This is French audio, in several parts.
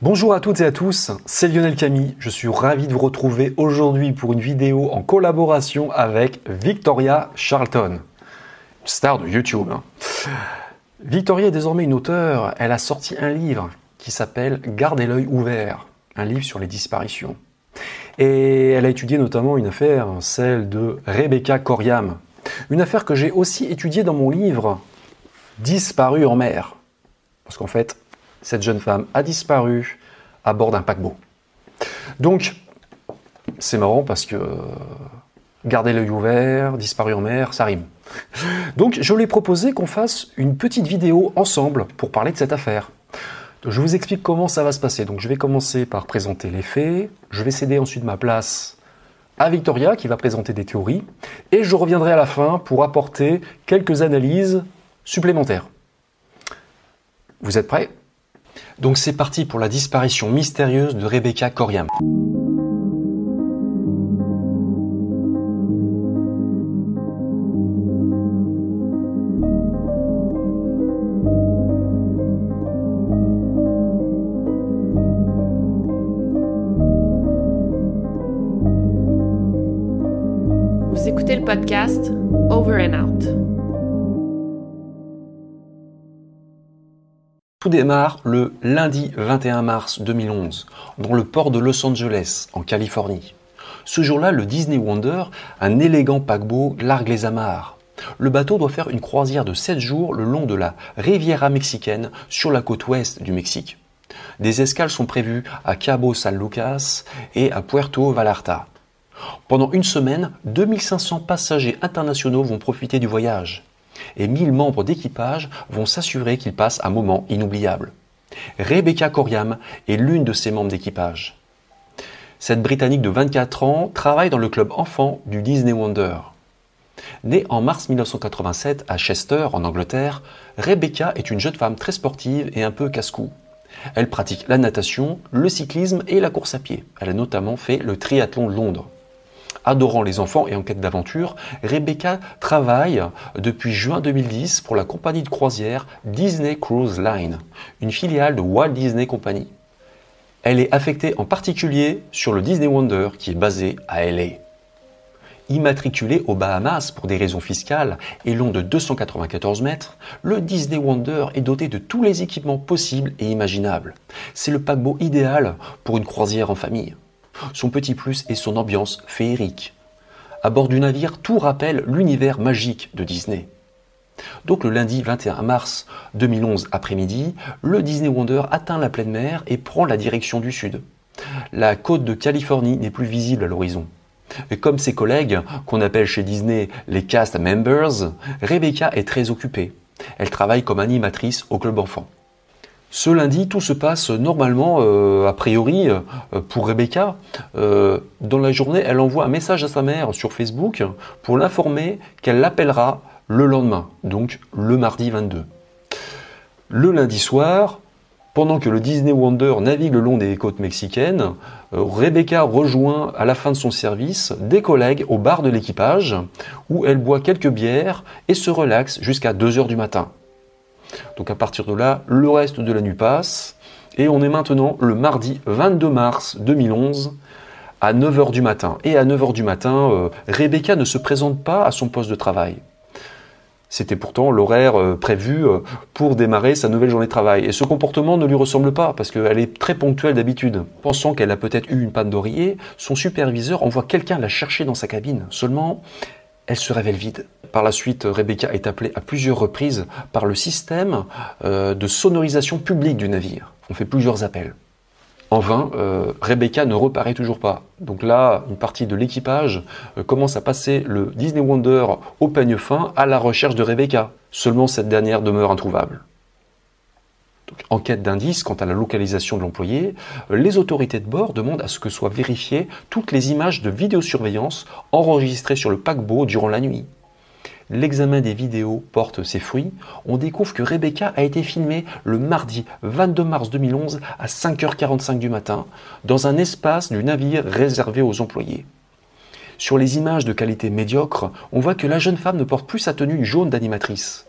Bonjour à toutes et à tous, c'est Lionel Camille. Je suis ravi de vous retrouver aujourd'hui pour une vidéo en collaboration avec Victoria Charlton, star de YouTube. Hein. Victoria est désormais une auteure. Elle a sorti un livre qui s'appelle Gardez l'œil ouvert, un livre sur les disparitions. Et elle a étudié notamment une affaire, celle de Rebecca Coriam. Une affaire que j'ai aussi étudiée dans mon livre Disparu en mer. Parce qu'en fait, cette jeune femme a disparu à bord d'un paquebot. Donc, c'est marrant parce que garder l'œil ouvert, disparu en mer, ça rime. Donc, je lui ai proposé qu'on fasse une petite vidéo ensemble pour parler de cette affaire je vous explique comment ça va se passer. Donc je vais commencer par présenter les faits, je vais céder ensuite ma place à Victoria qui va présenter des théories, et je reviendrai à la fin pour apporter quelques analyses supplémentaires. Vous êtes prêts? Donc c'est parti pour la disparition mystérieuse de Rebecca Coriam. podcast Over and Out. Tout démarre le lundi 21 mars 2011 dans le port de Los Angeles, en Californie. Ce jour-là, le Disney Wonder, un élégant paquebot, largue les amarres. Le bateau doit faire une croisière de 7 jours le long de la Riviera mexicaine sur la côte ouest du Mexique. Des escales sont prévues à Cabo San Lucas et à Puerto Vallarta. Pendant une semaine, 2500 passagers internationaux vont profiter du voyage et 1000 membres d'équipage vont s'assurer qu'ils passent un moment inoubliable. Rebecca Coriam est l'une de ces membres d'équipage. Cette Britannique de 24 ans travaille dans le club enfant du Disney Wonder. Née en mars 1987 à Chester, en Angleterre, Rebecca est une jeune femme très sportive et un peu casse-cou. Elle pratique la natation, le cyclisme et la course à pied. Elle a notamment fait le triathlon de Londres. Adorant les enfants et en quête d'aventure, Rebecca travaille depuis juin 2010 pour la compagnie de croisière Disney Cruise Line, une filiale de Walt Disney Company. Elle est affectée en particulier sur le Disney Wonder qui est basé à LA. Immatriculé aux Bahamas pour des raisons fiscales et long de 294 mètres, le Disney Wonder est doté de tous les équipements possibles et imaginables. C'est le paquebot idéal pour une croisière en famille. Son petit plus est son ambiance féerique. À bord du navire, tout rappelle l'univers magique de Disney. Donc le lundi 21 mars 2011 après-midi, le Disney Wonder atteint la pleine mer et prend la direction du sud. La côte de Californie n'est plus visible à l'horizon. Et comme ses collègues, qu'on appelle chez Disney les cast members, Rebecca est très occupée. Elle travaille comme animatrice au club enfant. Ce lundi, tout se passe normalement, euh, a priori, euh, pour Rebecca. Euh, dans la journée, elle envoie un message à sa mère sur Facebook pour l'informer qu'elle l'appellera le lendemain, donc le mardi 22. Le lundi soir, pendant que le Disney Wonder navigue le long des côtes mexicaines, Rebecca rejoint à la fin de son service des collègues au bar de l'équipage, où elle boit quelques bières et se relaxe jusqu'à 2 heures du matin. Donc à partir de là, le reste de la nuit passe. Et on est maintenant le mardi 22 mars 2011 à 9h du matin. Et à 9h du matin, euh, Rebecca ne se présente pas à son poste de travail. C'était pourtant l'horaire euh, prévu euh, pour démarrer sa nouvelle journée de travail. Et ce comportement ne lui ressemble pas, parce qu'elle est très ponctuelle d'habitude. Pensant qu'elle a peut-être eu une panne d'oreiller, son superviseur envoie quelqu'un la chercher dans sa cabine. Seulement, elle se révèle vide. Par la suite, Rebecca est appelée à plusieurs reprises par le système de sonorisation publique du navire. On fait plusieurs appels. En vain, euh, Rebecca ne reparaît toujours pas. Donc là, une partie de l'équipage euh, commence à passer le Disney Wonder au peigne fin à la recherche de Rebecca. Seulement cette dernière demeure introuvable. En quête d'indices quant à la localisation de l'employé, euh, les autorités de bord demandent à ce que soient vérifiées toutes les images de vidéosurveillance enregistrées sur le paquebot durant la nuit l'examen des vidéos porte ses fruits, on découvre que Rebecca a été filmée le mardi 22 mars 2011 à 5h45 du matin dans un espace du navire réservé aux employés. Sur les images de qualité médiocre, on voit que la jeune femme ne porte plus sa tenue jaune d'animatrice.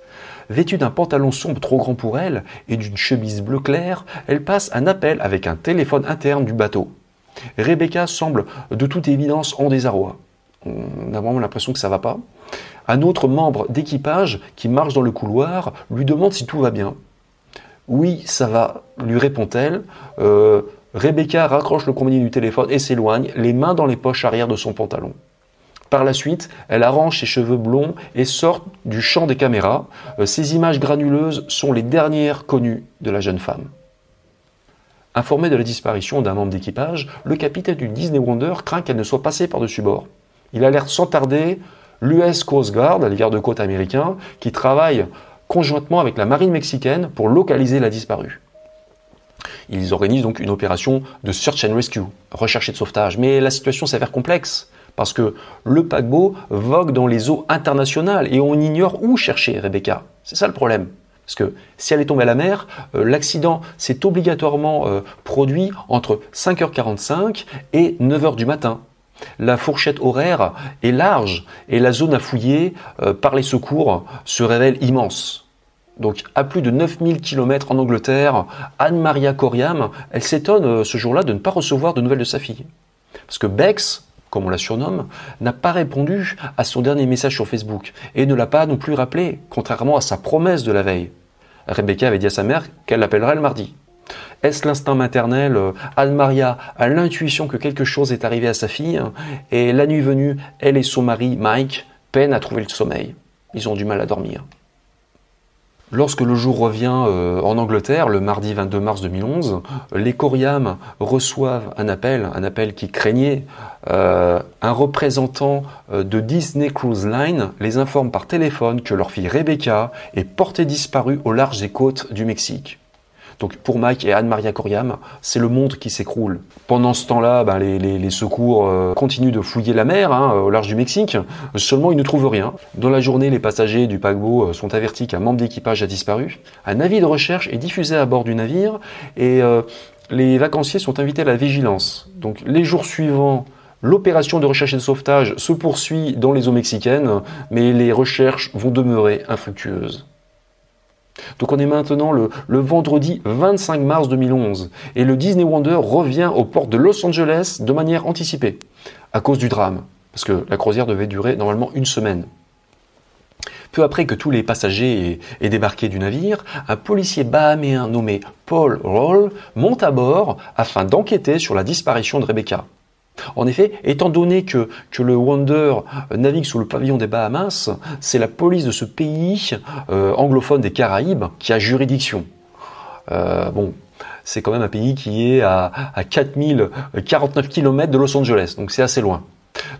Vêtue d'un pantalon sombre trop grand pour elle et d'une chemise bleu clair, elle passe un appel avec un téléphone interne du bateau. Rebecca semble de toute évidence en désarroi. On a vraiment l'impression que ça va pas. Un autre membre d'équipage qui marche dans le couloir lui demande si tout va bien. Oui, ça va, lui répond-elle. Euh, Rebecca raccroche le combiné du téléphone et s'éloigne, les mains dans les poches arrière de son pantalon. Par la suite, elle arrange ses cheveux blonds et sort du champ des caméras. Euh, ces images granuleuses sont les dernières connues de la jeune femme. Informé de la disparition d'un membre d'équipage, le capitaine du Disney Wonder craint qu'elle ne soit passée par-dessus bord. Il alerte sans tarder l'US Coast Guard, les gardes-côtes américains, qui travaillent conjointement avec la marine mexicaine pour localiser la disparue. Ils organisent donc une opération de search and rescue, recherche et de sauvetage. Mais la situation s'avère complexe parce que le paquebot vogue dans les eaux internationales et on ignore où chercher Rebecca. C'est ça le problème. Parce que si elle est tombée à la mer, euh, l'accident s'est obligatoirement euh, produit entre 5h45 et 9h du matin. La fourchette horaire est large et la zone à fouiller euh, par les secours se révèle immense. Donc à plus de 9000 km en Angleterre, Anne-Maria Coriam, elle s'étonne ce jour-là de ne pas recevoir de nouvelles de sa fille. Parce que Bex, comme on la surnomme, n'a pas répondu à son dernier message sur Facebook et ne l'a pas non plus rappelé, contrairement à sa promesse de la veille. Rebecca avait dit à sa mère qu'elle l'appellerait le mardi. Est-ce l'instinct maternel euh, Anne-Maria a l'intuition que quelque chose est arrivé à sa fille et la nuit venue, elle et son mari, Mike, peinent à trouver le sommeil. Ils ont du mal à dormir. Lorsque le jour revient euh, en Angleterre, le mardi 22 mars 2011, les Coriam reçoivent un appel, un appel qui craignait. Euh, un représentant de Disney Cruise Line les informe par téléphone que leur fille Rebecca est portée disparue au large des côtes du Mexique. Donc pour Mike et Anne-Maria Coriam, c'est le monde qui s'écroule. Pendant ce temps-là, ben, les, secours euh, continuent de fouiller la mer hein, au large du Mexique, seulement ils ne trouvent rien. Dans la journée, les passagers du paquebot euh, sont avertis qu'un membre d'équipage a disparu. Un avis de recherche est diffusé à bord du navire et euh, les vacanciers sont invités à la vigilance. Donc les jours suivants, L'opération de recherche et de sauvetage se poursuit dans les eaux mexicaines, mais les recherches vont demeurer infructueuses. Donc on est maintenant le, vendredi 25 mars 2011 et le Disney Wonder revient au port de Los Angeles de manière anticipée à cause du drame, parce que la croisière devait durer normalement une semaine. Peu après que tous les passagers aient, débarqué du navire, un policier bahaméen nommé Paul Roll monte à bord afin d'enquêter sur la disparition de Rebecca. En effet, étant donné que, le Wonder navigue sous le pavillon des Bahamas, c'est la police de ce pays euh, anglophone des Caraïbes qui a juridiction. Euh, bon, c'est quand même un pays qui est à, à 4049 km de Los Angeles, donc c'est assez loin.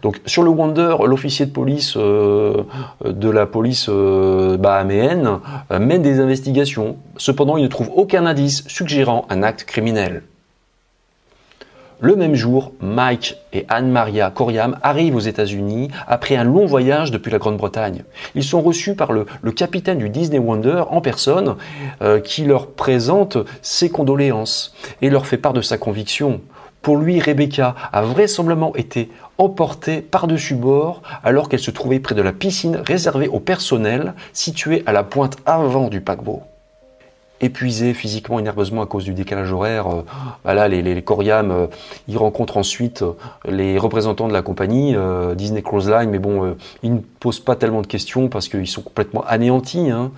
Donc sur le Wonder, l'officier de police euh, de la police bahaméenne mène des investigations. Cependant, il ne trouve aucun indice suggérant un acte criminel. Le même jour, Mike et Anne-Maria Coriam arrivent aux États-Unis après un long voyage depuis la Grande-Bretagne. Ils sont reçus par le, capitaine du Disney Wonder en personne euh, qui leur présente ses condoléances et leur fait part de sa conviction. Pour lui, Rebecca a vraisemblablement été emportée par-dessus bord alors qu'elle se trouvait près de la piscine réservée au personnel située à la pointe avant du paquebot. Épuisés physiquement et nerveusement à cause du décalage horaire. Euh, bah les, les, euh, ils rencontrent ensuite euh, les représentants de la compagnie, Disney Cruise Line, mais bon, ils ne posent pas tellement de questions parce qu'ils sont complètement anéantis. Hein.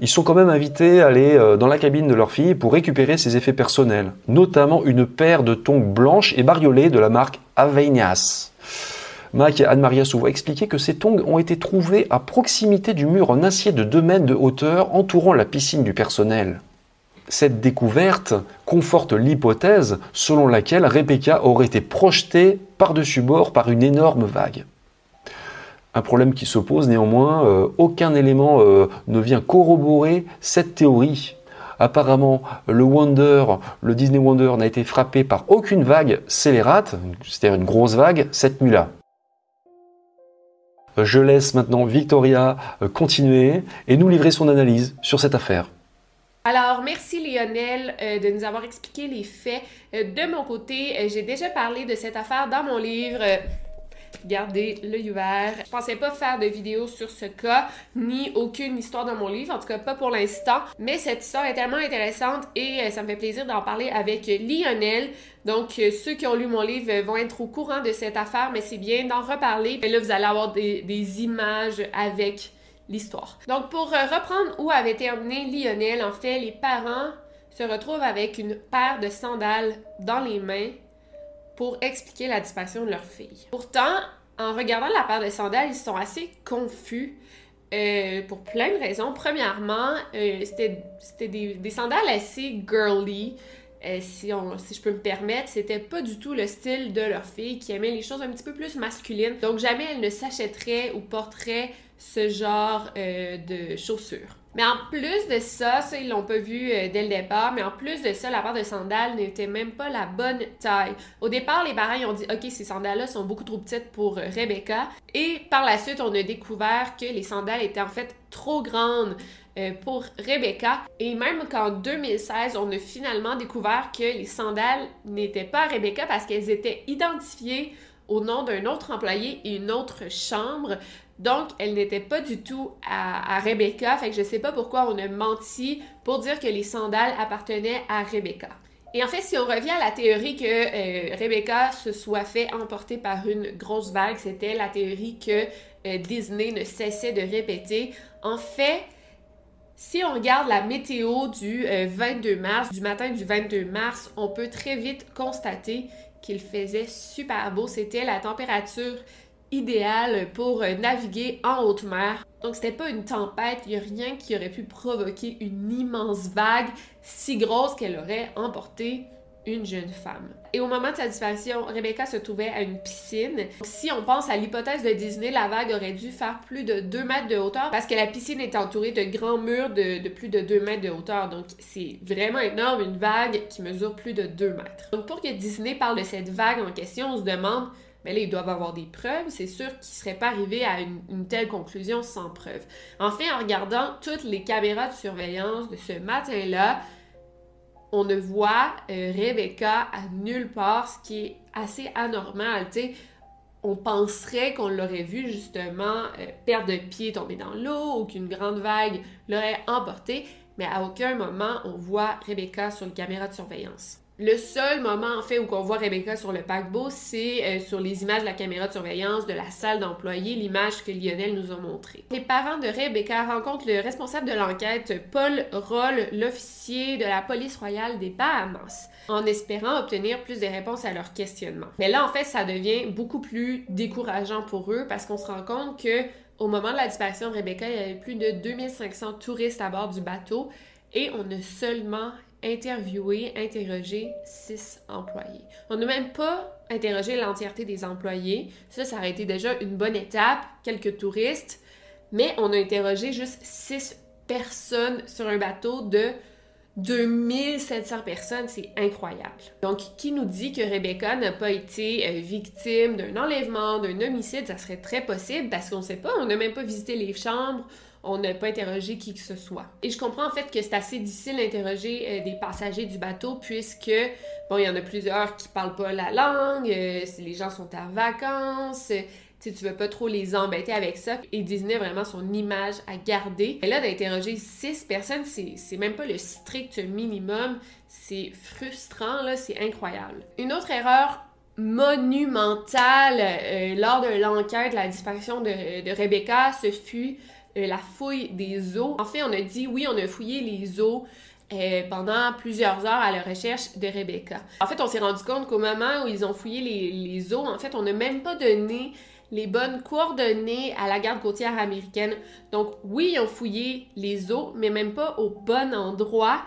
ils sont quand même invités à aller dans la cabine de leur fille pour récupérer ses effets personnels, notamment une paire de tongs blanches et bariolées de la marque Avenias. Mac et Anne-Maria Souvois expliquaient que ces tongs ont été trouvés à proximité du mur en acier de 2 mètres de hauteur entourant la piscine du personnel. Cette découverte conforte l'hypothèse selon laquelle Rebecca aurait été projetée par-dessus bord par une énorme vague. Un problème qui se pose néanmoins, euh, aucun élément euh, ne vient corroborer cette théorie. Apparemment, le Wonder, le Disney Wonder n'a été frappé par aucune vague scélérate, c'est-à-dire une grosse vague, cette nuit-là. Je laisse maintenant Victoria euh, continuer et nous livrer son analyse sur cette affaire. Alors, merci Lionel euh, de nous avoir expliqué les faits. Euh, de mon côté, j'ai déjà parlé de cette affaire dans mon livre Gardez l'œil ouvert. Je pensais pas faire de vidéo sur ce cas, ni aucune histoire dans mon livre, en tout cas pas pour l'instant. Mais cette histoire est tellement intéressante et euh, ça me fait plaisir d'en parler avec Lionel. Donc, euh, ceux qui ont lu mon livre vont être au courant de cette affaire, mais c'est bien d'en reparler. Et là, vous allez avoir des, des images avec l'histoire. Donc, pour euh, reprendre où avait terminé Lionel, en fait, les parents se retrouvent avec une paire de sandales dans les mains pour expliquer la disparition de leur fille. Pourtant, en regardant la paire de sandales, ils sont assez confus. Euh, pour plein de raisons. Premièrement, euh, c'était des, sandales assez girly, euh, si, si je peux me permettre. C'était pas du tout le style de leur fille qui aimait les choses un petit peu plus masculines. Donc jamais elle ne s'achèterait ou porterait ce genre de chaussures. Mais en plus de ça, ça, ils l'ont pas vu euh, dès le départ, mais en plus de ça, la paire de sandales n'était même pas la bonne taille. Au départ, les parents ont dit OK, ces sandales-là sont beaucoup trop petites pour euh, Rebecca. Et par la suite, on a découvert que les sandales étaient en fait trop grandes euh, pour Rebecca. Et même qu'en 2016, on a finalement découvert que les sandales n'étaient pas Rebecca parce qu'elles étaient identifiées au nom d'un autre employé et une autre chambre. Donc, elle n'était pas du tout à, Rebecca, fait que je sais pas pourquoi on a menti pour dire que les sandales appartenaient à Rebecca. Et en fait, si on revient à la théorie que euh, Rebecca se soit fait emporter par une grosse vague, c'était la théorie que euh, Disney ne cessait de répéter. En fait, si on regarde la météo du 22 euh, mars, du matin du 22 mars, on peut très vite constater qu'il faisait super beau. C'était la température idéal pour euh, naviguer en haute mer. Donc c'était pas une tempête, il n'y a rien qui aurait pu provoquer une immense vague si grosse qu'elle aurait emporté une jeune femme. Et au moment de sa disparition, Rebecca se trouvait à une piscine. Si on pense à l'hypothèse de Disney, la vague aurait dû faire plus de 2 mètres de hauteur parce que la piscine est entourée de grands murs de, de plus de 2 mètres de hauteur. Donc c'est vraiment énorme, une vague qui mesure plus de 2 mètres. Donc pour que Disney parle de cette vague en question, on se demande ils doivent avoir des preuves. C'est sûr qu'ils ne seraient pas arrivés à une, telle conclusion sans preuve. Enfin, en regardant toutes les caméras de surveillance de ce matin-là, on ne voit euh, Rebecca à nulle part, ce qui est assez anormal. on penserait qu'on l'aurait vu justement euh, perdre pied, tomber dans l'eau ou qu'une grande vague l'aurait emporté, mais à aucun moment on voit Rebecca sur une caméra de surveillance. Le seul moment, en fait, où on voit Rebecca sur le paquebot, c'est euh, sur les images de la caméra de surveillance de la salle d'employés, l'image que Lionel nous a montrée. Les parents de Rebecca rencontrent le responsable de l'enquête, Paul Roll, l'officier de la police royale des Bahamas, en espérant obtenir plus de réponses à leurs questionnements. Mais là, en fait, ça devient beaucoup plus décourageant pour eux parce qu'on se rend compte que au moment de la disparition de Rebecca, il y avait plus de 2500 touristes à bord du bateau et on a seulement interviewer, interroger six employés. On n'a même pas interrogé l'entièreté des employés. Ça, ça aurait été déjà une bonne étape, quelques touristes, mais on a interrogé juste six personnes sur un bateau de 2700 personnes, c'est incroyable. Donc, qui nous dit que Rebecca n'a pas été euh, victime d'un enlèvement, d'un homicide? Ça serait très possible parce qu'on ne sait pas, on n'a même pas visité les chambres, on n'a pas interrogé qui que ce soit. Et je comprends en fait que c'est assez difficile d'interroger euh, des passagers du bateau puisque, bon, il y en a plusieurs qui parlent pas la langue, euh, les gens sont en vacances, tu veux pas trop les embêter avec ça. Et Disney a vraiment son image à garder. Et là, d'interroger six personnes, c'est même pas le strict minimum. C'est frustrant, là, c'est incroyable. Une autre erreur monumentale euh, lors de l'enquête, la disparition de, Rebecca, ce fut euh, la fouille des eaux. En fait, on a dit oui, on a fouillé les eaux euh, pendant plusieurs heures à la recherche de Rebecca. En fait, on s'est rendu compte qu'au moment où ils ont fouillé les, eaux, en fait, on n'a même pas donné les bonnes coordonnées à la garde côtière américaine. Donc oui, ils ont fouillé les eaux, mais même pas au bon endroit.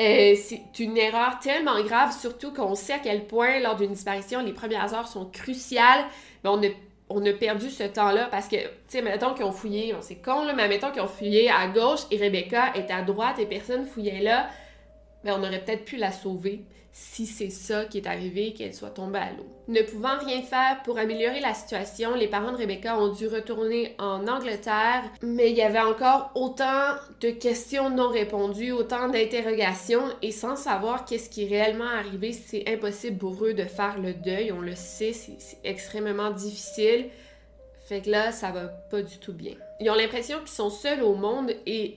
Euh, c'est une erreur tellement grave, surtout qu'on sait à quel point, lors d'une disparition, les premières heures sont cruciales. Mais on a, on a perdu ce temps-là parce que, tu sais, mettons qu'ils ont fouillé, c'est con, là, mais mettons qu'ils ont fouillé à gauche et Rebecca est à droite et personne fouillait là, mais on aurait peut-être pu la sauver si c'est ça qui est arrivé, qu'elle soit tombée à l'eau. Ne pouvant rien faire pour améliorer la situation, les parents de Rebecca ont dû retourner en Angleterre, mais il y avait encore autant de questions non répondues, autant d'interrogations, et sans savoir qu'est-ce qui est réellement arrivé, c'est impossible pour eux de faire le deuil, on le sait, c'est extrêmement difficile. Fait que là, ça va pas du tout bien. Ils ont l'impression qu'ils sont seuls au monde et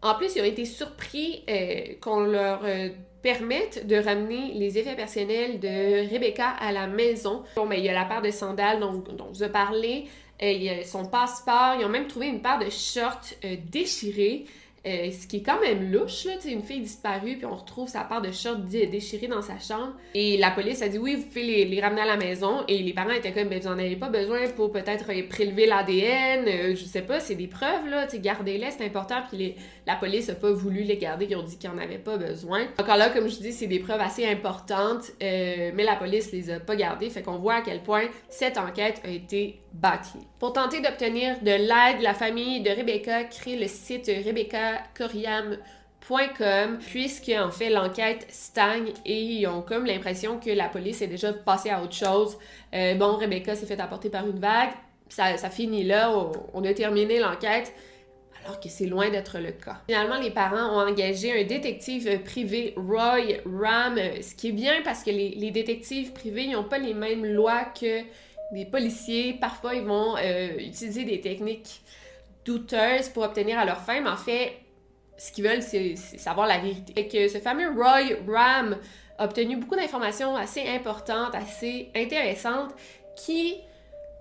en plus, ils ont été surpris euh, qu'on leur euh, permettent de ramener les effets personnels de Rebecca à la maison. Bon, mais ben, il y a la paire de sandales dont, dont je parlais, euh, il y a son passeport, ils ont même trouvé une paire de shorts euh, déchirés. Euh, ce qui est quand même louche, là, une fille disparue, puis on retrouve sa part de short déchirée dans sa chambre. Et la police a dit oui, vous pouvez les, ramener à la maison. Et les parents étaient comme, ben, vous en avez pas besoin pour peut-être prélever l'ADN, euh, je sais pas, c'est des preuves, là, gardez-les, c'est important. Puis la police a pas voulu les garder, ils ont dit qu'ils en avaient pas besoin. Encore là, comme je dis, c'est des preuves assez importantes, euh, mais la police les a pas gardées, fait qu'on voit à quel point cette enquête a été Pour tenter d'obtenir de l'aide, la famille de Rebecca crée le site rebeccacoriam.com puisque en fait l'enquête stagne et ils ont comme l'impression que la police est déjà passée à autre chose. Euh, bon, Rebecca s'est fait apporter par une vague, ça, finit là, on, a terminé l'enquête alors que c'est loin d'être le cas. Finalement, les parents ont engagé un détective privé, Roy Ram, ce qui est bien parce que les détectives privés n'ont pas les mêmes lois que des policiers, parfois, ils vont euh, utiliser des techniques douteuses pour obtenir à leur fin, mais en fait, ce qu'ils veulent, c'est savoir la vérité. Et que ce fameux Roy Ram a obtenu beaucoup d'informations assez importantes, assez intéressantes, qui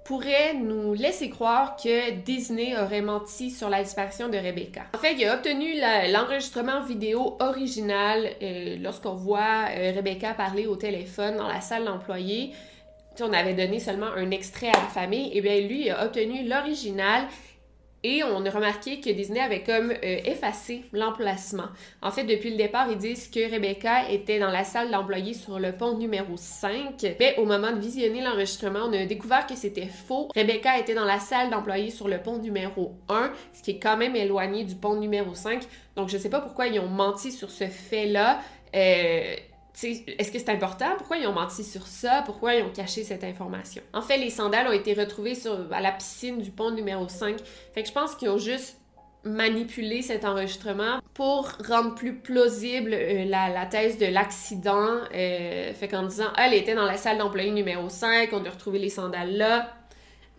pourraient nous laisser croire que Disney aurait menti sur la disparition de Rebecca. En fait, il a obtenu l'enregistrement vidéo original euh, lorsqu'on voit euh, Rebecca parler au téléphone dans la salle d'employés on avait donné seulement un extrait à la famille, et eh bien lui a obtenu l'original et on a remarqué que Disney avait comme euh, effacé l'emplacement. En fait, depuis le départ, ils disent que Rebecca était dans la salle d'employés sur le pont numéro 5. Mais au moment de visionner l'enregistrement, on a découvert que c'était faux. Rebecca était dans la salle d'employés sur le pont numéro 1, ce qui est quand même éloigné du pont numéro 5. Donc, je sais pas pourquoi ils ont menti sur ce fait-là. Euh, est-ce que c'est important? Pourquoi ils ont menti sur ça? Pourquoi ils ont caché cette information? En fait, les sandales ont été retrouvées à la piscine du pont numéro 5. Fait que je pense qu'ils ont juste manipulé cet enregistrement pour rendre plus plausible euh, la, thèse de l'accident. Euh, fait qu'en disant, elle était dans la salle d'employé numéro 5, on a retrouvé les sandales là.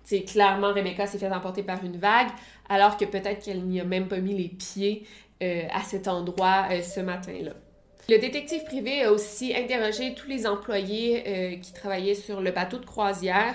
C'est clairement, Rebecca s'est fait emporter par une vague, alors que peut-être qu'elle n'y a même pas mis les pieds euh, à cet endroit ce matin-là. Le détective privé a aussi interrogé tous les employés euh, qui travaillaient sur le bateau de croisière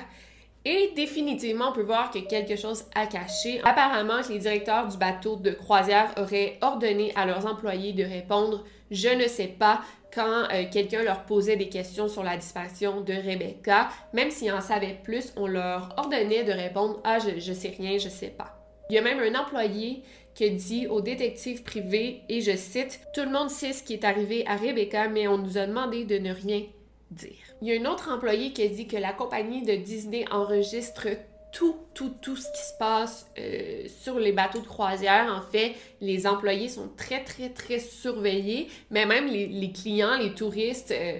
et définitivement, on peut voir que quelque chose a caché. Apparemment, les directeurs du bateau de croisière auraient ordonné à leurs employés de répondre je ne sais pas quand euh, quelqu'un leur posait des questions sur la disparition de Rebecca. Même s'ils en savaient plus, on leur ordonnait de répondre ah je, je sais rien, je sais pas. Il y a même un employé qui dit au détective privé, et je cite, Tout le monde sait ce qui est arrivé à Rebecca, mais on nous a demandé de ne rien dire. Il y a un autre employé qui dit que la compagnie de Disney enregistre tout, tout, tout ce qui se passe euh, sur les bateaux de croisière. En fait, les employés sont très, très, très surveillés, mais même les, clients, les touristes... Euh,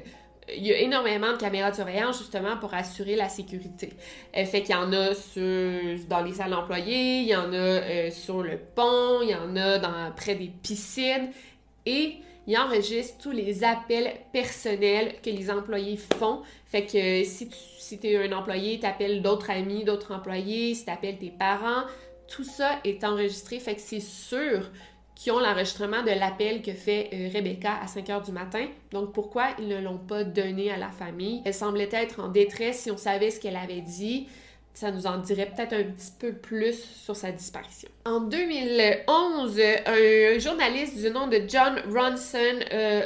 il y a énormément de caméras de surveillance justement pour assurer la sécurité. Euh, fait qu'il y en a dans les salles d'employés, il y en a euh, sur le pont, il y en a dans, près des piscines et il enregistre tous les appels personnels que les employés font. Fait que si tu si es un employé, tu appelles d'autres amis, d'autres employés, si tu appelles tes parents, tout ça est enregistré. Fait que c'est sûr qu'ils ont l'enregistrement de l'appel que fait euh, Rebecca à 5 heures du matin. Donc pourquoi ils ne l'ont pas donné à la famille? Elle semblait être en détresse si on savait ce qu'elle avait dit ça nous en dirait peut-être un petit peu plus sur sa disparition. En 2011, un journaliste du nom de John Ronson a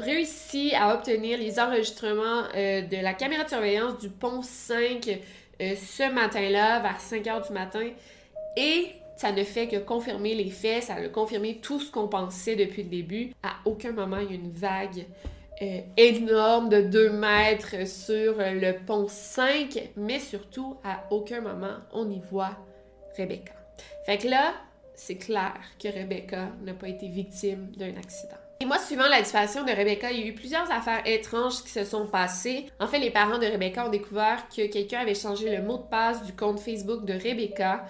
réussi à obtenir les enregistrements euh, de la caméra de surveillance du pont 5 euh, ce matin-là, vers 5 heures du matin. Et ça ne fait que confirmer les faits, ça a confirmé tout ce qu'on pensait depuis le début. À aucun moment, il y a une vague euh, énorme de 2 mètres sur le pont 5, mais surtout, à aucun moment, on y voit Rebecca. Fait que là, c'est clair que Rebecca n'a pas été victime d'un accident. Et moi, suivant la disparition de Rebecca, il y a eu plusieurs affaires étranges qui se sont passées. En fait, les parents de Rebecca ont découvert que quelqu'un avait changé le mot de passe du compte Facebook de Rebecca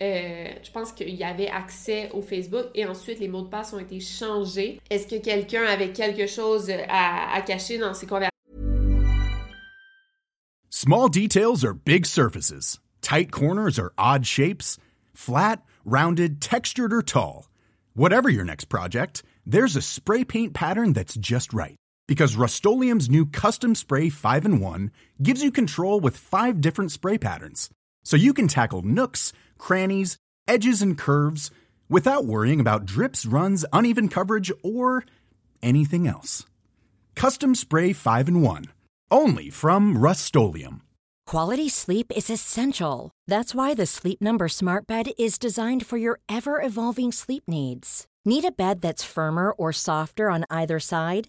euh, je pense qu'il y avait accès au Facebook et ensuite les mots de passe ont été changés. Est-ce que quelqu'un avait quelque chose à, cacher dans ses conversations? Small details are big surfaces. Tight corners are odd shapes. Flat, rounded, textured, or tall. Whatever your next project, there's a spray paint pattern that's just right. Because Rust new Custom Spray 5 in 1 gives you control with five different spray patterns. So you can tackle nooks, crannies, edges, and curves without worrying about drips, runs, uneven coverage, or anything else. Custom Spray 5 and 1. Only from Rust Quality sleep is essential. That's why the Sleep Number Smart Bed is designed for your ever evolving sleep needs. Need a bed that's firmer or softer on either side?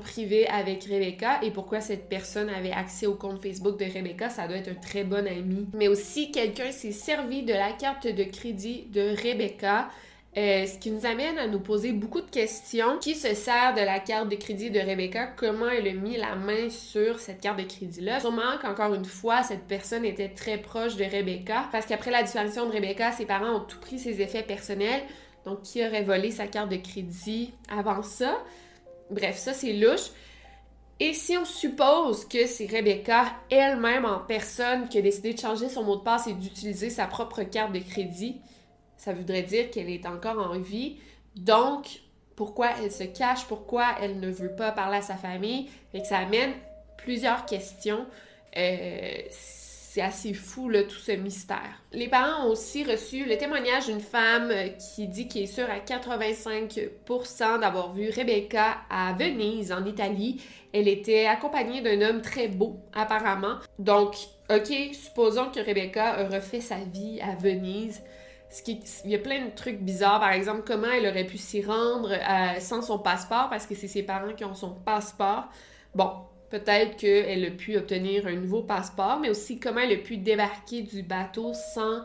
privée avec Rebecca et pourquoi cette personne avait accès au compte Facebook de Rebecca, ça doit être un très bon ami. Mais aussi, quelqu'un s'est servi de la carte de crédit de Rebecca. Euh, ce qui nous amène à nous poser beaucoup de questions. Qui se sert de la carte de crédit de Rebecca? Comment elle a mis la main sur cette carte de crédit-là? Sûrement qu'encore une fois, cette personne était très proche de Rebecca parce qu'après la disparition de Rebecca, ses parents ont tout pris ses effets personnels. Donc, qui aurait volé sa carte de crédit avant ça? Bref, ça c'est louche. Et si on suppose que c'est Rebecca elle-même en personne qui a décidé de changer son mot de passe et d'utiliser sa propre carte de crédit, ça voudrait dire qu'elle est encore en vie. Donc, pourquoi elle se cache, pourquoi elle ne veut pas parler à sa famille, et que ça amène plusieurs questions. Euh, c'est assez fou, là, tout ce mystère. Les parents ont aussi reçu le témoignage d'une femme euh, qui dit qu'elle est sûre à 85% d'avoir vu Rebecca à Venise, en Italie. Elle était accompagnée d'un homme très beau, apparemment. Donc, OK, supposons que Rebecca a refait sa vie à Venise. Il y a plein de trucs bizarres. Par exemple, comment elle aurait pu s'y rendre euh, sans son passeport parce que c'est ses parents qui ont son passeport. Bon, Peut-être qu'elle a pu obtenir un nouveau passeport, mais aussi comment elle a pu débarquer du bateau sans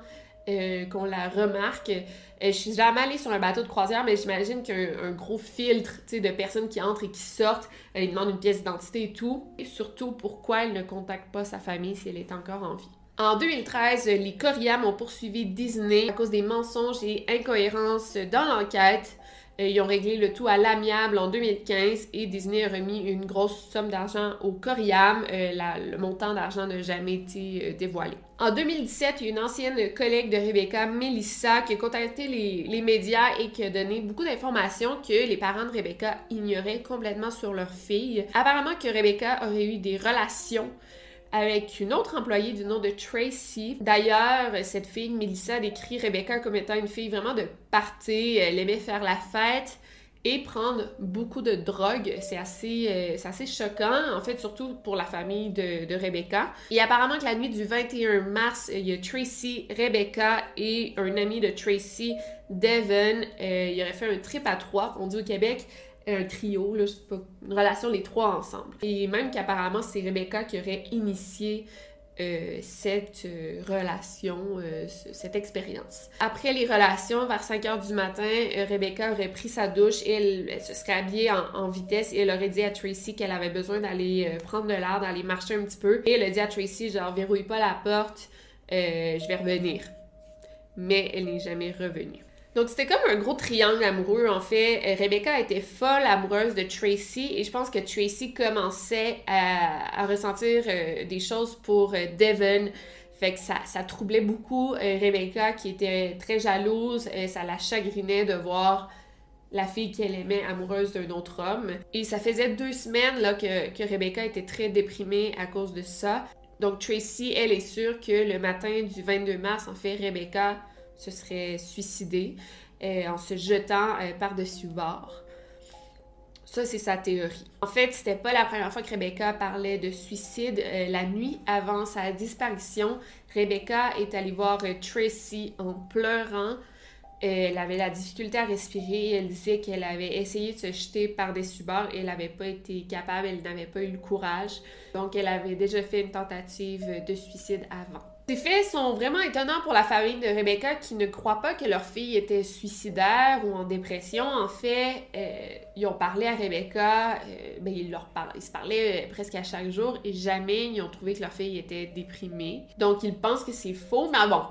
euh, qu'on la remarque. Euh, je suis jamais allée sur un bateau de croisière, mais j'imagine qu'un gros filtre de personnes qui entrent et qui sortent, elle demande une pièce d'identité et tout. Et surtout, pourquoi elle ne contacte pas sa famille si elle est encore en vie? En 2013, les Coriam ont poursuivi Disney à cause des mensonges et incohérences dans l'enquête. Ils ont réglé le tout à l'amiable en 2015 et Disney a remis une grosse somme d'argent au Coriam. Euh, le montant d'argent n'a jamais été euh, dévoilé. En 2017, il y a une ancienne collègue de Rebecca, Melissa, qui a contacté les, les médias et qui a donné beaucoup d'informations que les parents de Rebecca ignoraient complètement sur leur fille. Apparemment que Rebecca aurait eu des relations avec une autre employée du nom de Tracy. D'ailleurs, cette fille, Melissa, décrit Rebecca comme étant une fille vraiment de party, elle aimait faire la fête. et prendre beaucoup de drogue. C'est assez, euh, choquant, en fait, surtout pour la famille de, Rebecca. Et apparemment la nuit du 21 mars, il y a Tracy, Rebecca et un ami de Tracy, Devon. Euh, il aurait fait un trip à trois, on dit au Québec un trio, là, une relation les trois ensemble. Et même qu'apparemment c'est Rebecca qui aurait initié euh, cette euh, relation, euh, cette expérience. Après les relations, vers 5 heures du matin, Rebecca aurait pris sa douche et elle, se serait habillée en, vitesse et elle aurait dit à Tracy qu'elle avait besoin d'aller prendre de l'air, d'aller marcher un petit peu. Et elle a dit à Tracy, genre, verrouille pas la porte, je vais revenir. Mais elle n'est jamais revenue. Donc c'était comme un gros triangle amoureux en fait. Euh, Rebecca était folle amoureuse de Tracy et je pense que Tracy commençait à, ressentir euh, des choses pour euh, Devon. Fait que ça, ça troublait beaucoup Rebecca qui était très jalouse. ça la chagrinait de voir la fille qu'elle aimait amoureuse d'un autre homme. Et ça faisait deux semaines là, que, que Rebecca était très déprimée à cause de ça. Donc Tracy, elle est sûre que le matin du 22 mars, en fait, Rebecca se serait suicidé euh, en se jetant euh, par-dessus bord. Ça, c'est sa théorie. En fait, c'était pas la première fois que Rebecca parlait de suicide. Euh, la nuit avant sa disparition, Rebecca est allée voir Tracy en pleurant. Elle avait la difficulté à respirer. Elle disait qu'elle avait essayé de se jeter par-dessus bord et elle n'avait pas été capable. Elle n'avait pas eu le courage. Donc, elle avait déjà fait une tentative de suicide avant. Ces faits sont vraiment étonnants pour la famille de Rebecca qui ne croit pas que leur fille était suicidaire ou en dépression. En fait, euh, ils ont parlé à Rebecca, euh, ben, ils, leur se parlaient euh, presque à chaque jour et jamais ils ont trouvé que leur fille était déprimée. Donc ils pensent que c'est faux, mais bon,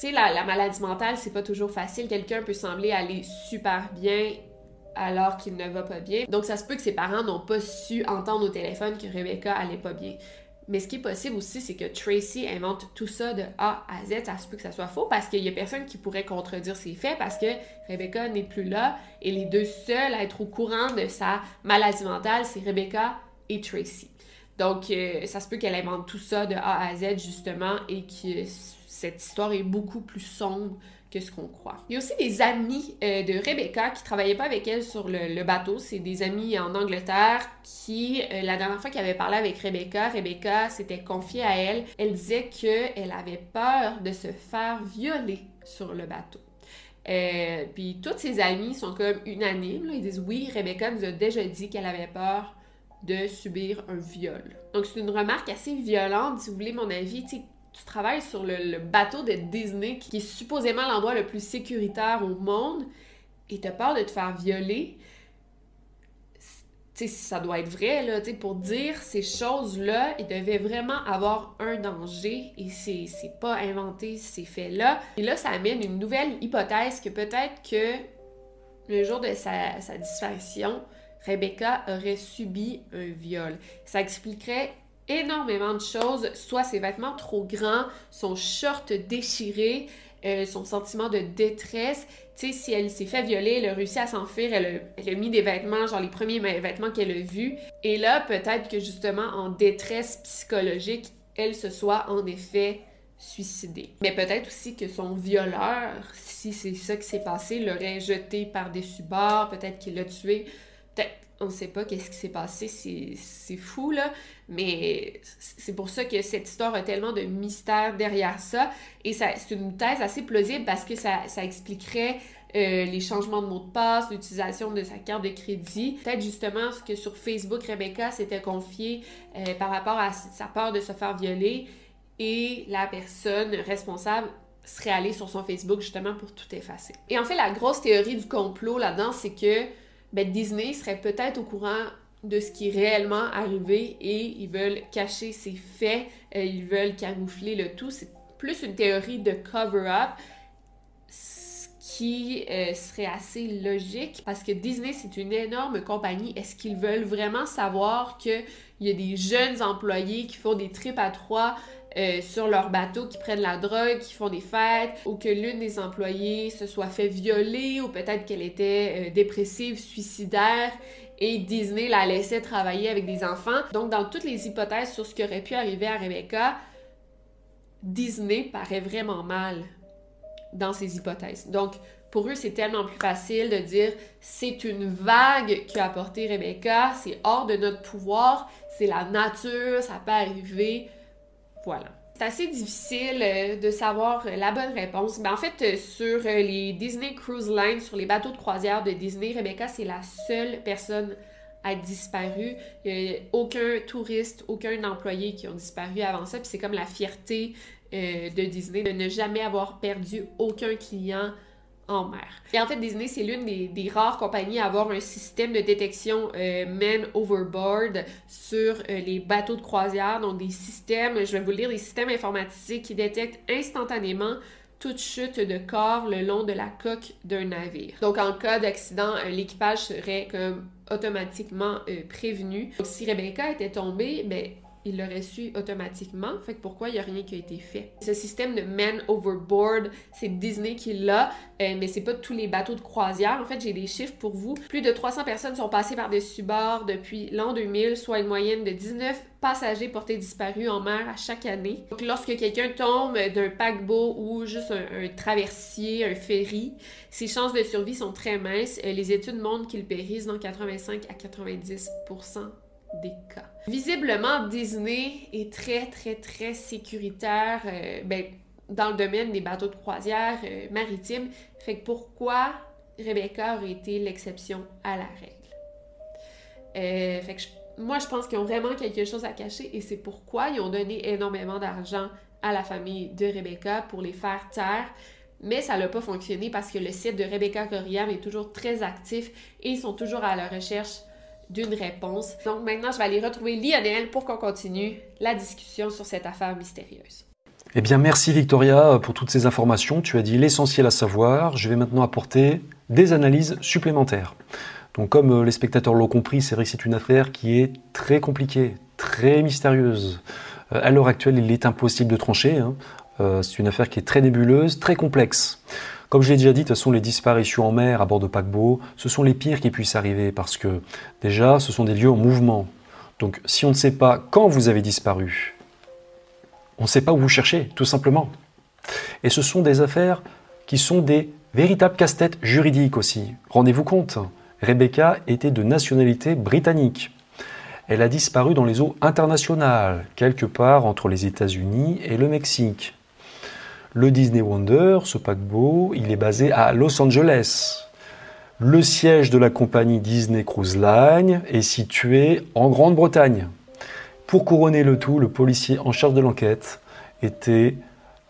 tu sais, la, la maladie mentale, c'est pas toujours facile. Quelqu'un peut sembler aller super bien alors qu'il ne va pas bien. Donc ça se peut que ses parents n'ont pas su entendre au téléphone que Rebecca allait pas bien. Mais ce qui est possible aussi, c'est que Tracy invente tout ça de A à Z. Ça se peut que ça soit faux parce qu'il y a personne qui pourrait contredire ses faits parce que Rebecca n'est plus là et les deux seuls à être au courant de sa maladie mentale, c'est Rebecca et Tracy. Donc, euh, ça se peut qu'elle invente tout ça de A à Z justement et que cette histoire est beaucoup plus sombre ce qu'on croit. Il y a aussi des amis euh, de Rebecca qui travaillaient pas avec elle sur le, bateau. C'est des amis en Angleterre qui, euh, la dernière fois qu'elle avait parlé avec Rebecca, Rebecca s'était confiée à elle. Elle disait qu'elle avait peur de se faire violer sur le bateau. Euh, puis toutes ses amis sont comme unanimes. Ils disent oui, Rebecca nous a déjà dit qu'elle avait peur de subir un viol. Donc c'est une remarque assez violente, si vous voulez mon avis tu travailles sur le, bateau de Disney, qui est supposément l'endroit le plus sécuritaire au monde, et t'as peur de te faire violer, tu sais, ça doit être vrai, là, tu sais, pour dire ces choses-là, il devait vraiment avoir un danger, et c'est pas inventé ces faits-là. Et là, ça amène une nouvelle hypothèse que peut-être que le jour de sa, sa disparition, Rebecca aurait subi un viol. Ça expliquerait énormément de choses, soit ses vêtements trop grands, son short déchiré, euh, son sentiment de détresse. Tu sais, si elle s'est fait violer, elle a réussi à s'enfuir, elle, a, mis des vêtements, genre les premiers vêtements qu'elle a vus. Et là, peut-être que justement, en détresse psychologique, elle se soit en effet suicidée. Mais peut-être aussi que son violeur, si c'est ça qui s'est passé, l'aurait jeté par-dessus bord, peut-être qu'il l'a tué. Peut-être on ne sait pas qu'est-ce qui s'est passé, c'est fou, là. Mais c'est pour ça que cette histoire a tellement de mystère derrière ça. Et c'est une thèse assez plausible parce que ça, expliquerait euh, les changements de mots de passe, l'utilisation de sa carte de crédit. Peut-être justement ce que sur Facebook, Rebecca s'était confiée euh, par rapport à sa peur de se faire violer et la personne responsable serait allée sur son Facebook justement pour tout effacer. Et en fait, la grosse théorie du complot là-dedans, c'est que ben, Disney serait peut-être au courant de ce qui est réellement arrivé et ils veulent cacher ces faits, euh, ils veulent camoufler le tout. C'est plus une théorie de cover-up, ce qui euh, serait assez logique parce que Disney, c'est une énorme compagnie. Est-ce qu'ils veulent vraiment savoir qu'il y a des jeunes employés qui font des trips à trois euh, sur leur bateau qui prennent la drogue, qui font des fêtes, ou que l'une des employées se soit fait violer, ou peut-être qu'elle était euh, dépressive, suicidaire, et Disney la laissait travailler avec des enfants. Donc, dans toutes les hypothèses sur ce qui aurait pu arriver à Rebecca, Disney paraît vraiment mal dans ces hypothèses. Donc, Pour eux, c'est tellement plus facile de dire c'est une vague qui a apporté Rebecca, c'est hors de notre pouvoir, c'est la nature, ça peut arriver. Voilà. C'est assez difficile euh, de savoir la bonne réponse. Mais en fait, euh, sur euh, les Disney Cruise Lines, sur les bateaux de croisière de Disney, Rebecca, c'est la seule personne à être disparue. Il n'y a aucun touriste, aucun employé qui ont disparu avant ça. Puis c'est comme la fierté de Disney de ne jamais avoir perdu aucun client en mer. Et en fait, Disney, c'est l'une des, rares compagnies à avoir un système de détection euh, men overboard sur euh, les bateaux de croisière. Donc, des systèmes, je vais vous le dire, des systèmes informatiques qui détectent instantanément toute chute de corps le long de la coque d'un navire. Donc, en cas d'accident, euh, l'équipage serait comme automatiquement prévenu. Donc, si Rebecca était tombée, ben, il l'aurait su automatiquement. Fait que pourquoi il n'y a rien qui a été fait? Ce système de man overboard, c'est Disney qui l'a, euh, mais c'est pas tous les bateaux de croisière. En fait, j'ai des chiffres pour vous. Plus de 300 personnes sont passées par-dessus bord depuis l'an 2000, soit une moyenne de 19 passagers portés disparus en mer à chaque année. Donc, lorsque quelqu'un tombe d'un paquebot ou juste un, traversier, un ferry, ses chances de survie sont très minces. Euh, les études montrent qu'il périssent dans 85 à 90 des cas. Visiblement, Disney est très, très, très sécuritaire euh, ben, dans le domaine des bateaux de croisière euh, maritimes. Fait que pourquoi Rebecca aurait été l'exception à la règle? Euh, fait que moi, je pense qu'ils ont vraiment quelque chose à cacher et c'est pourquoi ils ont donné énormément d'argent à la famille de Rebecca pour les faire taire. Mais ça n'a pas fonctionné parce que le site de Rebecca Coriam est toujours très actif et ils sont toujours à la recherche d'une réponse. Donc maintenant, je vais aller retrouver Lionel pour qu'on continue la discussion sur cette affaire mystérieuse. Eh bien, merci Victoria pour toutes ces informations. Tu as dit l'essentiel à savoir. Je vais maintenant apporter des analyses supplémentaires. Donc, comme euh, les spectateurs l'ont compris, c'est vrai que c'est une affaire qui est très compliquée, très mystérieuse. Euh, à l'heure actuelle, il est impossible de trancher. Hein. Euh, c'est une affaire qui est très nébuleuse, très complexe. Comme je l'ai déjà dit, toute façon, les disparitions en mer à bord de paquebots, ce sont les pires qui puissent arriver parce que déjà, ce sont des lieux en mouvement. Donc, si on ne sait pas quand vous avez disparu, on ne sait pas où vous cherchez, tout simplement. Et ce sont des affaires qui sont des véritables casse-têtes juridiques aussi. Rendez-vous compte, Rebecca était de nationalité britannique. Elle a disparu dans les eaux internationales, quelque part entre les États-Unis et le Mexique. Le Disney Wonder, ce paquebot, il est basé à Los Angeles. Le siège de la compagnie Disney Cruise Line est situé en Grande-Bretagne. Pour couronner le tout, le policier en charge de l'enquête était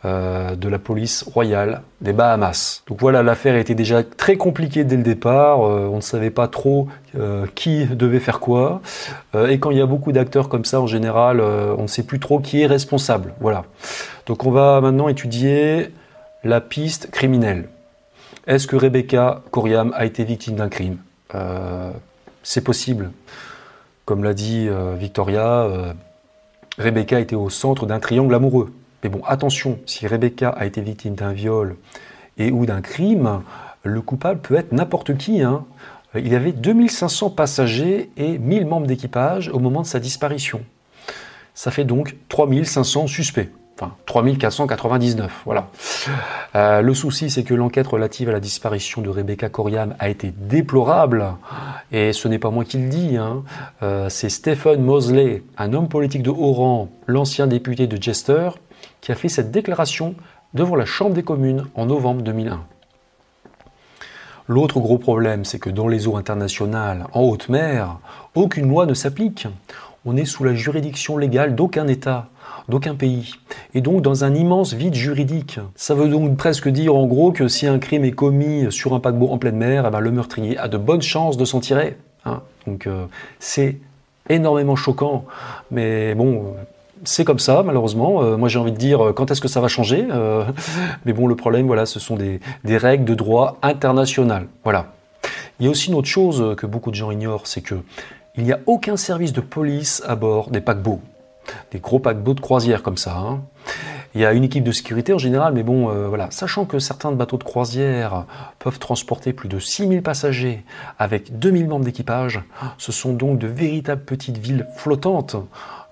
euh, de la police royale des Bahamas. Donc voilà, l'affaire était déjà très compliquée dès le départ. Euh, on ne savait pas trop euh, qui devait faire quoi. et quand il y a beaucoup d'acteurs comme ça, en général, on ne sait plus trop qui est responsable. Voilà. Donc on va maintenant étudier la piste criminelle. Est-ce que Rebecca Coriam a été victime d'un crime? C'est possible. Comme l'a dit Victoria, Rebecca était au centre d'un triangle amoureux. Mais bon, attention, si Rebecca a été victime d'un viol et ou d'un crime, le coupable peut être n'importe qui. Hein. Il y avait 2500 passagers et 1000 membres d'équipage au moment de sa disparition. Ça fait donc 3500 suspects. Enfin, 3499, voilà. Euh, le souci, c'est que l'enquête relative à la disparition de Rebecca Coriam a été déplorable, et ce n'est pas moi qui le dis, hein. euh, c'est Stephen Mosley, un homme politique de haut rang, l'ancien député de Chester, qui a fait cette déclaration devant la Chambre des communes en novembre 2001. L'autre gros problème, c'est que dans les eaux internationales, en haute mer, aucune loi ne s'applique. On est sous la juridiction légale d'aucun État, d'aucun pays, et donc dans un immense vide juridique. Ça veut donc presque dire en gros que si un crime est commis sur un paquebot en pleine mer, eh ben, le meurtrier a de bonnes chances de s'en tirer. Hein. donc euh, c'est énormément choquant, mais bon, c'est comme ça, malheureusement. Euh, moi, j'ai envie de dire, euh, quand est-ce que ça va changer euh, Mais bon, le problème, voilà, ce sont des, règles de droit international. Voilà. Il y a aussi une autre chose que beaucoup de gens ignorent, c'est que il n'y a aucun service de police à bord des paquebots, des gros paquebots de croisière comme ça. Hein. Il y a une équipe de sécurité en général, mais bon, voilà. Sachant que certains bateaux de croisière peuvent transporter plus de 6000 passagers avec 2000 membres d'équipage, ce sont donc de véritables petites villes flottantes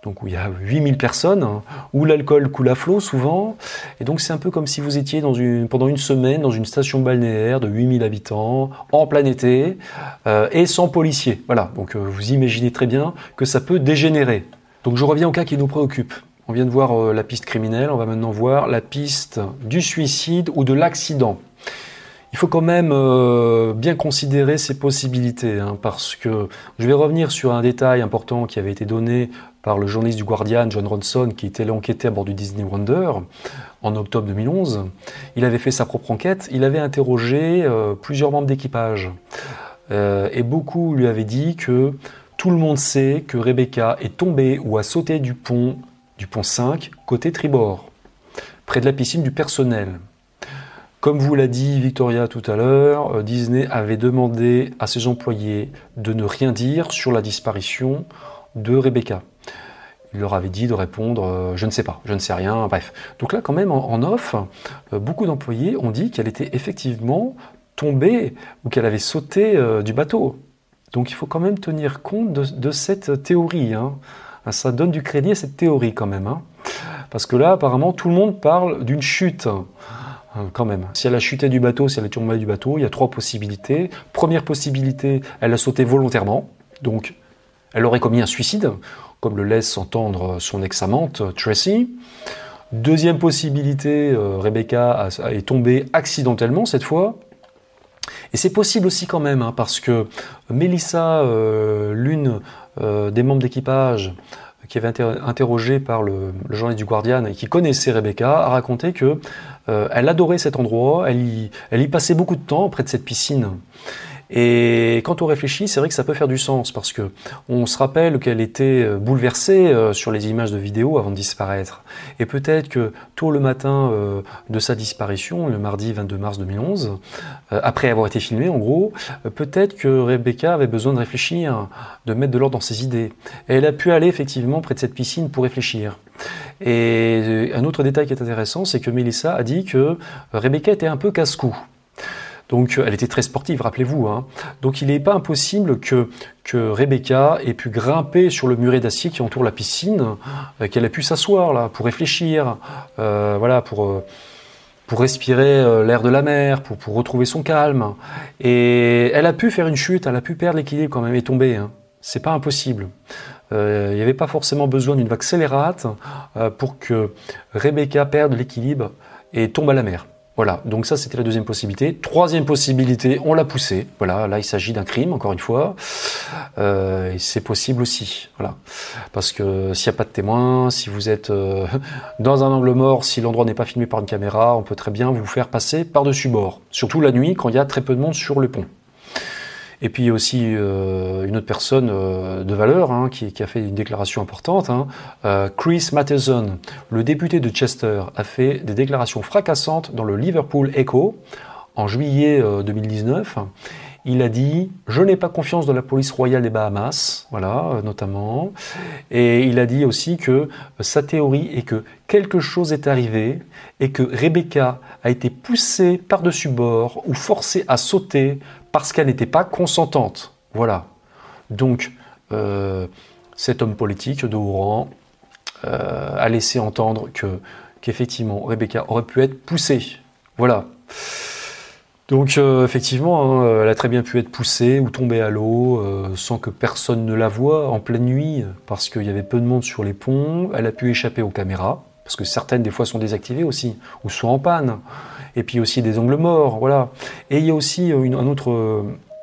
donc où il y a 8000 personnes, hein, où l'alcool coule à flot souvent. Et donc c'est un peu comme si vous étiez pendant une semaine dans une station balnéaire de 8000 habitants, en plein été, euh, et sans policiers. Voilà, donc euh, vous imaginez très bien que ça peut dégénérer. Donc je reviens au cas qui nous préoccupe. On vient de voir euh, la piste criminelle, on va maintenant voir la piste du suicide ou de l'accident il faut quand même bien considérer ces possibilités, hein, parce que je vais revenir sur un détail important qui avait été donné par le journaliste du Guardian, John Ronson, qui était l'enquêté à bord du Disney Wonder en octobre 2011. Il avait fait sa propre enquête, il avait interrogé euh, plusieurs membres d'équipage, euh, et beaucoup lui avaient dit que tout le monde sait que Rebecca est tombée ou a sauté du pont, du pont 5, côté tribord, près de la piscine du personnel. Comme vous l'a dit Victoria tout à l'heure, euh, Disney avait demandé à ses employés de ne rien dire sur la disparition de Rebecca. Il leur avait dit de répondre euh, je ne sais pas, je ne sais rien, bref. Donc là, quand même, en, off, euh, beaucoup d'employés ont dit qu'elle était effectivement tombée ou qu'elle avait sauté du bateau. Donc il faut quand même tenir compte de, cette théorie. Hein. Ça donne du crédit à cette théorie quand même. Hein. Parce que là, apparemment, tout le monde parle d'une chute. Hein, quand même. Si elle a chuté du bateau, si elle est tombée du bateau, il y a trois possibilités. Première possibilité, elle a sauté volontairement, donc elle aurait commis un suicide, comme le laisse entendre son ex-amante Tracy. Deuxième possibilité, euh, Rebecca est tombée accidentellement cette fois. Et c'est possible aussi quand même, hein, parce que Melissa, euh, l'une euh, des membres d'équipage, qui avait été interrogé par le, journaliste du Guardian et qui connaissait Rebecca, a raconté que elle adorait cet endroit, elle y, elle y passait beaucoup de temps près de cette piscine. Et quand on réfléchit, c'est vrai que ça peut faire du sens parce que on se rappelle qu'elle était euh, bouleversée euh, sur les images de vidéo avant de disparaître. Et peut-être que tôt le matin euh, de sa disparition, le mardi 22 mars 2011, après avoir été filmée en gros, peut-être que Rebecca avait besoin de réfléchir, de mettre de l'ordre dans ses idées. Elle a pu aller effectivement près de cette piscine pour réfléchir. Et un autre détail qui est intéressant, c'est que Melissa a dit que Rebecca était un peu casse-cou. Donc elle était très sportive, rappelez-vous. Hein. Donc il n'est pas impossible que, que Rebecca ait pu grimper sur le muret d'acier qui entoure la piscine, euh, qu'elle ait pu s'asseoir là pour réfléchir, euh, voilà, pour, euh, pour respirer l'air de la mer, pour, pour, retrouver son calme. Et elle a pu faire une chute, elle a pu perdre l'équilibre quand même et tomber. Hein. C'est pas impossible. il n'y avait pas forcément besoin d'une vague scélérate pour que Rebecca perde l'équilibre et tombe à la mer. Voilà, donc ça c'était la deuxième possibilité. Troisième possibilité, on l'a poussé. Voilà, là il s'agit d'un crime, encore une fois. Euh, c'est possible aussi. Voilà. Parce que s'il n'y a pas de témoin, si vous êtes euh, dans un angle mort, si l'endroit n'est pas filmé par une caméra, on peut très bien vous faire passer par-dessus bord. Surtout la nuit quand il y a très peu de monde sur le pont. Et puis aussi euh, une autre personne euh, de valeur hein, qui, a fait une déclaration importante. Hein. Euh, Chris Matheson, le député de Chester, a fait des déclarations fracassantes dans le Liverpool Echo en juillet 2019. Il a dit Je n'ai pas confiance dans la police royale des Bahamas, voilà, notamment. Et il a dit aussi que sa théorie est que quelque chose est arrivé et que Rebecca a été poussée par-dessus bord ou forcée à sauter parce qu'elle n'était pas consentante. Voilà. Donc, euh, cet homme politique de haut rang euh, a laissé entendre que qu'effectivement Rebecca aurait pu être poussée. Voilà. Donc euh, effectivement, hein, elle a très bien pu être poussée ou tomber à l'eau sans que personne ne la voie en pleine nuit, parce qu'il y avait peu de monde sur les ponts. Elle a pu échapper aux caméras, parce que certaines des fois sont désactivées aussi, ou sont en panne et puis aussi des angles morts, voilà. Et il y a aussi euh, un autre euh,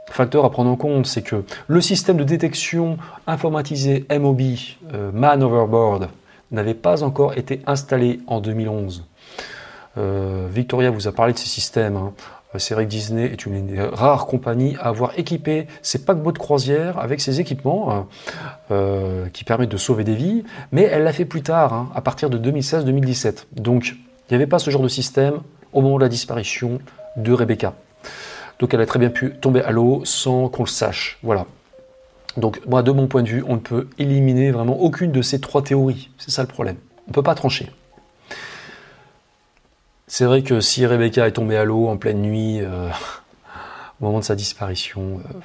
facteur à prendre en compte, c'est que le système de détection informatisé MOB, euh, Man Overboard, n'avait pas encore été installé en 2011. Victoria vous a parlé de ces systèmes. Hein. C'est vrai que Disney est une des rares compagnies à avoir équipé ses paquebots de croisière avec ces équipements qui permettent de sauver des vies, mais elle l'a fait plus tard, hein, à partir de 2016-2017. Donc il n'y avait pas ce genre de système au moment de la disparition de Rebecca. Donc elle a très bien pu tomber à l'eau sans qu'on le sache. Voilà. Donc moi, de mon point de vue, on ne peut éliminer vraiment aucune de ces trois théories. C'est ça le problème. On ne peut pas trancher. C'est vrai que si Rebecca est tombée à l'eau en pleine nuit, euh, au moment de sa disparition, euh,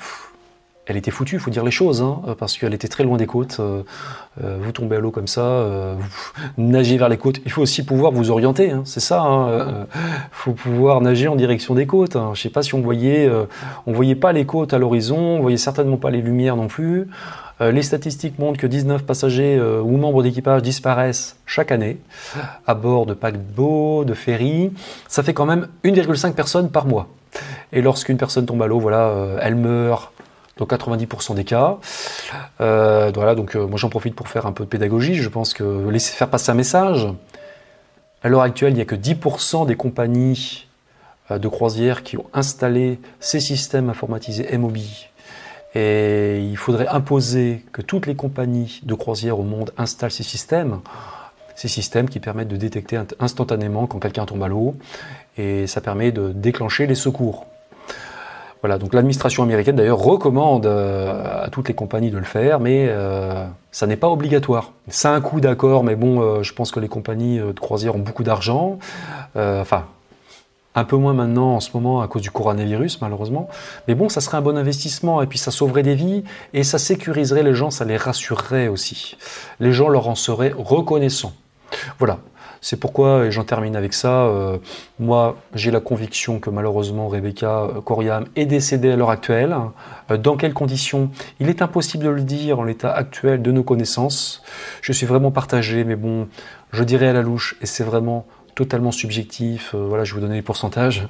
elle était foutue, il faut dire les choses, hein, parce qu'elle était très loin des côtes. Euh, euh, vous tombez à l'eau comme ça, euh, vous nagez vers les côtes. Il faut aussi pouvoir vous orienter, hein, c'est ça. Il faut pouvoir nager en direction des côtes. Hein. Je ne sais pas si on voyait, on voyait pas les côtes à l'horizon, on voyait certainement pas les lumières non plus. les statistiques montrent que 19 passagers ou membres d'équipage disparaissent chaque année à bord de paquebots, de ferries. Ça fait quand même 1,5 personnes par mois. Et lorsqu'une personne tombe à l'eau, voilà, elle meurt dans 90% des cas. Euh, voilà, donc euh, moi j'en profite pour faire un peu de pédagogie. Je pense que laisser faire passer un message. À l'heure actuelle, il n'y a que 10% des compagnies euh, de croisière qui ont installé ces systèmes informatisés MOB. Et il faudrait imposer que toutes les compagnies de croisière au monde installent ces systèmes. Ces systèmes qui permettent de détecter instantanément quand quelqu'un tombe à l'eau. Et ça permet de déclencher les secours. Voilà, donc l'administration américaine d'ailleurs recommande euh, à toutes les compagnies de le faire, mais euh, ça n'est pas obligatoire. A un coût d'accord, mais bon, euh, je pense que les compagnies de croisière ont beaucoup d'argent. enfin, un peu moins maintenant en ce moment à cause du coronavirus malheureusement. Mais bon, ça serait un bon investissement et puis ça sauverait des vies et ça sécuriserait les gens, ça les rassurerait aussi. Les gens leur en seraient reconnaissants. Voilà, c'est pourquoi, et j'en termine avec ça, euh, moi j'ai la conviction que malheureusement Rebecca Coriam est décédée à l'heure actuelle. Euh, dans quelles conditions? Il est impossible de le dire en l'état actuel de nos connaissances. Je suis vraiment partagé, mais bon, je dirais à la louche, et c'est vraiment totalement subjectif. Euh, voilà, je vais vous donner les pourcentages.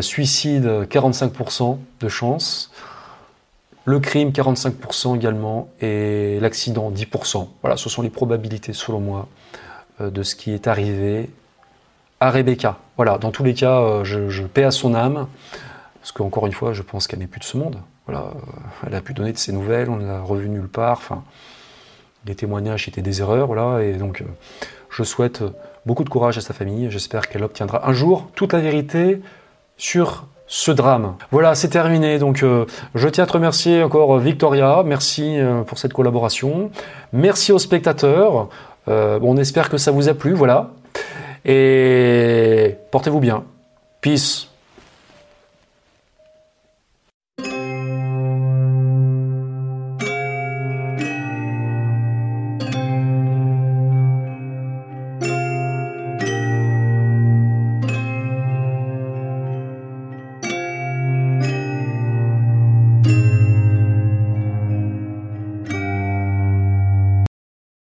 suicide, 45% de chance. Le crime, 45% également. Et l'accident, 10%. Voilà, ce sont les probabilités selon moi. Euh, de ce qui est arrivé à Rebecca. Voilà, dans tous les cas, euh, je, paie à son âme, parce qu'encore une fois, je pense qu'elle n'est plus de ce monde. Voilà, euh, elle a pu donner de ses nouvelles, on ne l'a revue nulle part. Enfin, les témoignages étaient des erreurs, voilà, et donc je souhaite beaucoup de courage à sa famille. J'espère qu'elle obtiendra un jour toute la vérité sur ce drame. Voilà, c'est terminé. Donc, je tiens à te remercier encore, Victoria. Merci pour cette collaboration. Merci aux spectateurs. Euh, on espère que ça vous a plu, voilà. Et portez-vous bien. Peace.